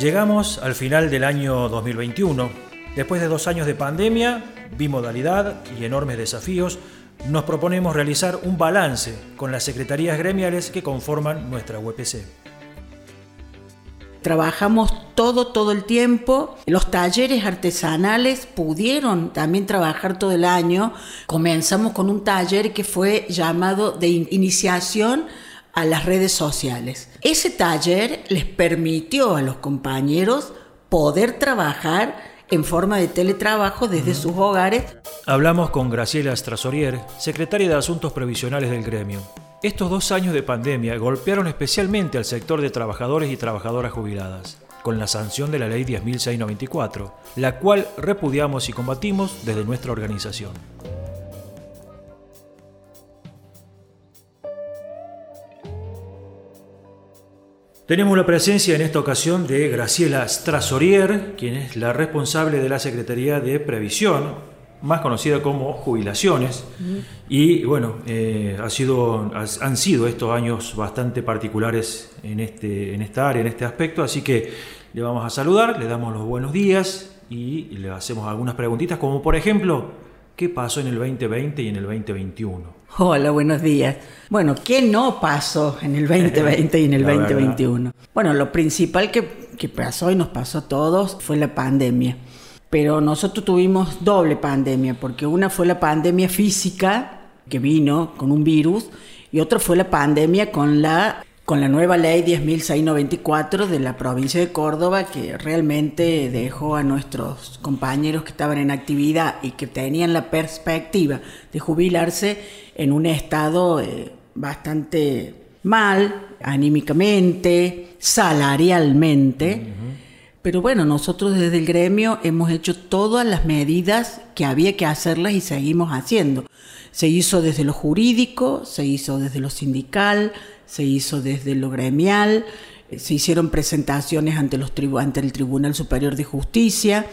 Llegamos al final del año 2021. Después de dos años de pandemia, bimodalidad y enormes desafíos, nos proponemos realizar un balance con las secretarías gremiales que conforman nuestra UPC. Trabajamos todo, todo el tiempo. Los talleres artesanales pudieron también trabajar todo el año. Comenzamos con un taller que fue llamado de iniciación a las redes sociales. Ese taller les permitió a los compañeros poder trabajar en forma de teletrabajo desde sus hogares. Hablamos con Graciela Strasorier, secretaria de Asuntos Previsionales del gremio. Estos dos años de pandemia golpearon especialmente al sector de trabajadores y trabajadoras jubiladas, con la sanción de la Ley 10.694, la cual repudiamos y combatimos desde nuestra organización. Tenemos la presencia en esta ocasión de Graciela Strasorier, quien es la responsable de la Secretaría de Previsión, más conocida como Jubilaciones. Y bueno, eh, ha sido, han sido estos años bastante particulares en, este, en esta área, en este aspecto, así que le vamos a saludar, le damos los buenos días y le hacemos algunas preguntitas, como por ejemplo, ¿qué pasó en el 2020 y en el 2021? Hola, buenos días. Bueno, ¿qué no pasó en el 2020 y en el 2021? Bueno, lo principal que, que pasó y nos pasó a todos fue la pandemia. Pero nosotros tuvimos doble pandemia, porque una fue la pandemia física, que vino con un virus, y otra fue la pandemia con la con la nueva ley 10.694 de la provincia de Córdoba, que realmente dejó a nuestros compañeros que estaban en actividad y que tenían la perspectiva de jubilarse en un estado eh, bastante mal, anímicamente, salarialmente. Pero bueno, nosotros desde el gremio hemos hecho todas las medidas que había que hacerlas y seguimos haciendo. Se hizo desde lo jurídico, se hizo desde lo sindical, se hizo desde lo gremial, eh, se hicieron presentaciones ante, los ante el Tribunal Superior de Justicia,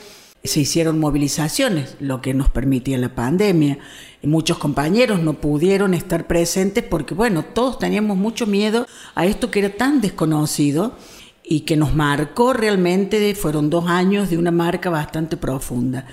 se hicieron movilizaciones, lo que nos permitía la pandemia. Muchos compañeros no pudieron estar presentes porque, bueno, todos teníamos mucho miedo a esto que era tan desconocido y que nos marcó realmente, fueron dos años de una marca bastante profunda.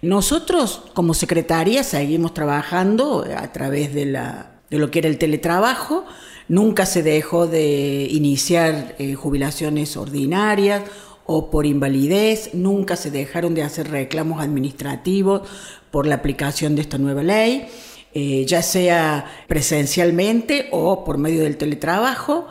Nosotros, como secretaria, seguimos trabajando a través de, la, de lo que era el teletrabajo, Nunca se dejó de iniciar eh, jubilaciones ordinarias o por invalidez, nunca se dejaron de hacer reclamos administrativos por la aplicación de esta nueva ley, eh, ya sea presencialmente o por medio del teletrabajo.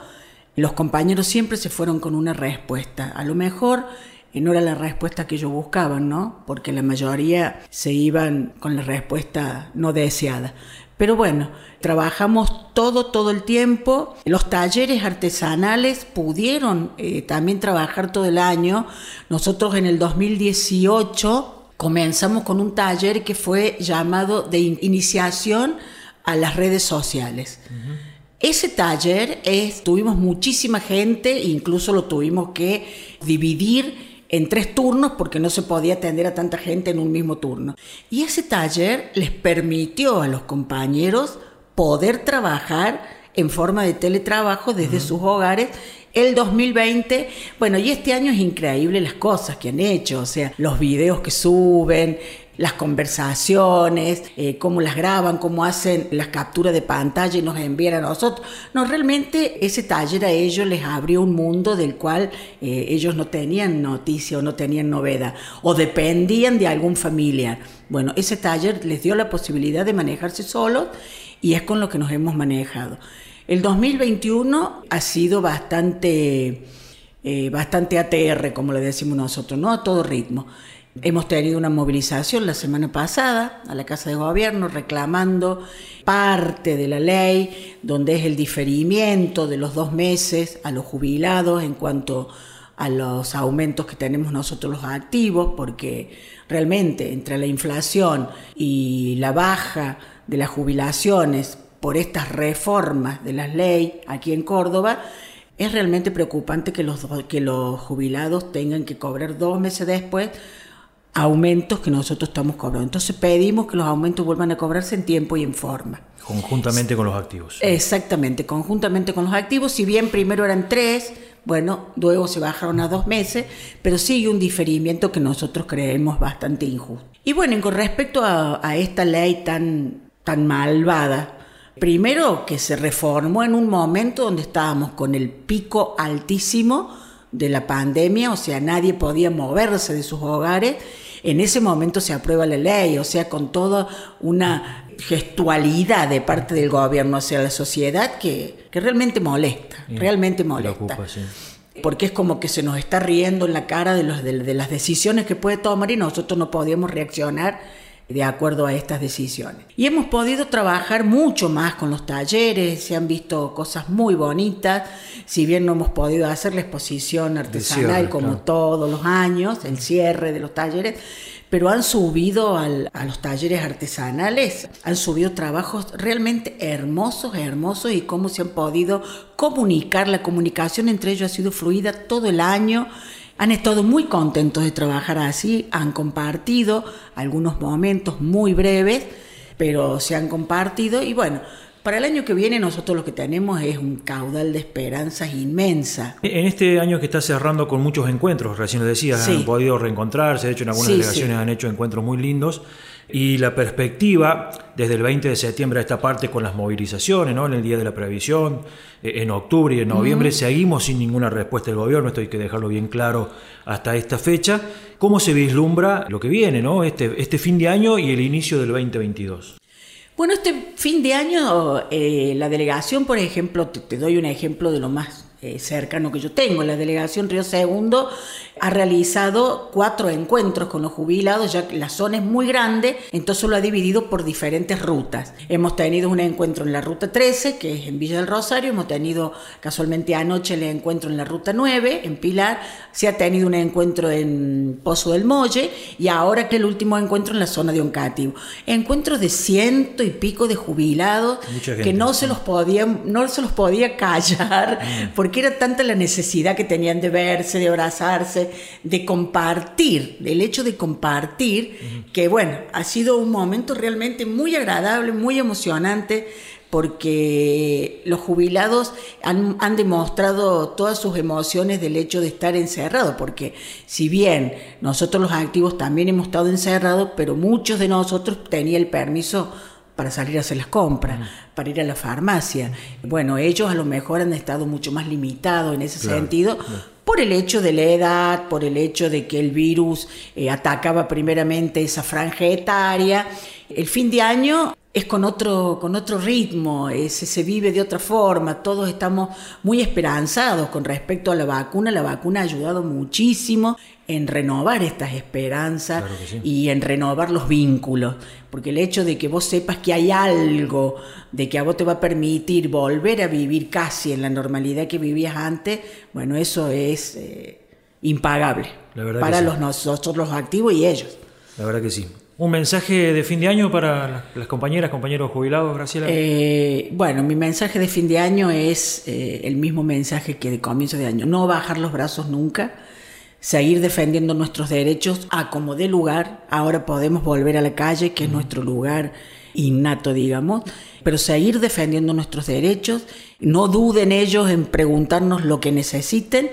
Los compañeros siempre se fueron con una respuesta. A lo mejor eh, no era la respuesta que ellos buscaban, ¿no? Porque la mayoría se iban con la respuesta no deseada. Pero bueno, trabajamos todo, todo el tiempo. Los talleres artesanales pudieron eh, también trabajar todo el año. Nosotros en el 2018 comenzamos con un taller que fue llamado de iniciación a las redes sociales. Ese taller es, tuvimos muchísima gente, incluso lo tuvimos que dividir en tres turnos porque no se podía atender a tanta gente en un mismo turno. Y ese taller les permitió a los compañeros poder trabajar en forma de teletrabajo desde sus hogares el 2020, bueno, y este año es increíble las cosas que han hecho, o sea, los videos que suben, las conversaciones, eh, cómo las graban, cómo hacen las capturas de pantalla y nos envían a nosotros. No, realmente ese taller a ellos les abrió un mundo del cual eh, ellos no tenían noticia o no tenían novedad o dependían de algún familiar. Bueno, ese taller les dio la posibilidad de manejarse solos y es con lo que nos hemos manejado. El 2021 ha sido bastante, eh, bastante ATR, como le decimos nosotros, ¿no? A todo ritmo. Hemos tenido una movilización la semana pasada a la Casa de Gobierno reclamando parte de la ley, donde es el diferimiento de los dos meses a los jubilados en cuanto a los aumentos que tenemos nosotros los activos, porque realmente entre la inflación y la baja de las jubilaciones por estas reformas de las leyes aquí en Córdoba, es realmente preocupante que los, que los jubilados tengan que cobrar dos meses después aumentos que nosotros estamos cobrando. Entonces pedimos que los aumentos vuelvan a cobrarse en tiempo y en forma. Conjuntamente con los activos. Exactamente, conjuntamente con los activos. Si bien primero eran tres, bueno, luego se bajaron a dos meses, pero sigue un diferimiento que nosotros creemos bastante injusto. Y bueno, con respecto a, esta ley tan, tan malvada, primero que se reformó en un momento donde estábamos con el pico altísimo de la pandemia, o sea, nadie podía moverse de sus hogares, en ese momento se aprueba la ley, o sea, con toda una gestualidad de parte del gobierno hacia la sociedad que, realmente molesta, realmente molesta. Porque es como que se nos está riendo en la cara de, los, de las decisiones que puede tomar y nosotros no podíamos reaccionar de acuerdo a estas decisiones. Y hemos podido trabajar mucho más con los talleres, se han visto cosas muy bonitas, si bien no hemos podido hacer la exposición artesanal como todos los años, el cierre de los talleres, pero han subido a los talleres artesanales, han subido trabajos realmente hermosos, hermosos y cómo se han podido comunicar, la comunicación entre ellos ha sido fluida todo el año han estado muy contentos de trabajar así, han compartido algunos momentos muy breves, pero se han compartido y bueno, para el año que viene nosotros lo que tenemos es un caudal de esperanzas inmensa. En este año que está cerrando con muchos encuentros, recién lo decías, han podido reencontrarse, de hecho en algunas delegaciones han hecho encuentros muy lindos. Y la perspectiva desde el 20 de septiembre a esta parte con las movilizaciones, ¿no? en el Día de la Previsión, eh, en octubre y en noviembre, seguimos sin ninguna respuesta del gobierno, esto hay que dejarlo bien claro hasta esta fecha. ¿Cómo se vislumbra lo que viene, ¿no? este, este fin de año y el inicio del 2022? Bueno, este fin de año eh, la delegación, por ejemplo, te, doy un ejemplo de lo más eh, cercano que yo tengo. La delegación Río Segundo ha realizado cuatro encuentros con los jubilados, ya que la zona es muy grande, entonces lo ha dividido por diferentes rutas. Hemos tenido un encuentro en la ruta 13, que es en Villa del Rosario, hemos tenido casualmente anoche el encuentro en la ruta 9, en Pilar, se ha tenido un encuentro en Pozo del Molle y ahora que el último encuentro en la zona de Oncativo. Encuentros de ciento y pico de jubilados que no se los podía, no se los podía callar mm. Porque era tanta la necesidad que tenían de verse, de abrazarse, de compartir, del hecho de compartir, que bueno, ha sido un momento realmente muy agradable, muy emocionante, porque los jubilados han, han, demostrado todas sus emociones del hecho de estar encerrados, porque si bien nosotros los activos también hemos estado encerrados, pero muchos de nosotros tenían el permiso para salir a hacer las compras, para ir a la farmacia. Bueno, ellos a lo mejor han estado mucho más limitados en ese sentido, por el hecho de la edad, por el hecho de que el virus eh, atacaba primeramente esa franja etaria. El fin de año es con otro, con otro ritmo, se vive de otra forma, todos estamos muy esperanzados con respecto a la vacuna, la vacuna ha ayudado muchísimo en renovar estas esperanzas y en renovar los vínculos, porque el hecho de que vos sepas que hay algo, de que a vos te va a permitir volver a vivir casi en la normalidad que vivías antes, bueno, eso es eh, impagable para los nosotros los activos y ellos. La verdad que sí. ¿Un mensaje de fin de año para las compañeras, compañeros jubilados, Graciela? Eh, bueno, mi mensaje de fin de año es eh, el mismo mensaje que de comienzo de año. No bajar los brazos nunca, seguir defendiendo nuestros derechos a como dé lugar. Ahora podemos volver a la calle, que es nuestro lugar innato, digamos, pero seguir defendiendo nuestros derechos. No duden ellos en preguntarnos lo que necesiten.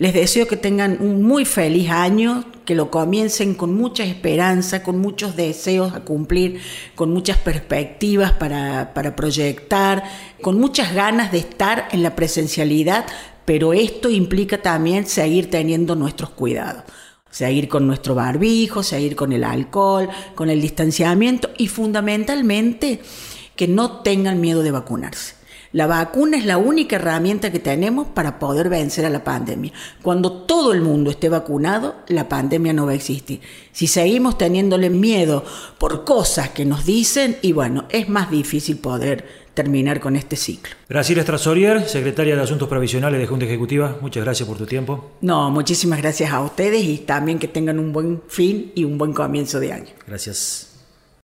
Les deseo que tengan un muy feliz año, que lo comiencen con mucha esperanza, con muchos deseos a cumplir, con muchas perspectivas para, para proyectar, con muchas ganas de estar en la presencialidad, pero esto implica también seguir teniendo nuestros cuidados. Seguir con nuestro barbijo, seguir con el alcohol, con el distanciamiento y fundamentalmente que no tengan miedo de vacunarse. La vacuna es la única herramienta que tenemos para poder vencer a la pandemia. Cuando todo el mundo esté vacunado, la pandemia no va a existir. Si seguimos teniéndole miedo por cosas que nos dicen, y bueno, es más difícil poder terminar con este ciclo. Graciela Strasorier, secretaria de Asuntos Provisionales de Junta Ejecutiva, muchas gracias por tu tiempo. No, muchísimas gracias a ustedes y también que tengan un buen fin y un buen comienzo de año. Gracias.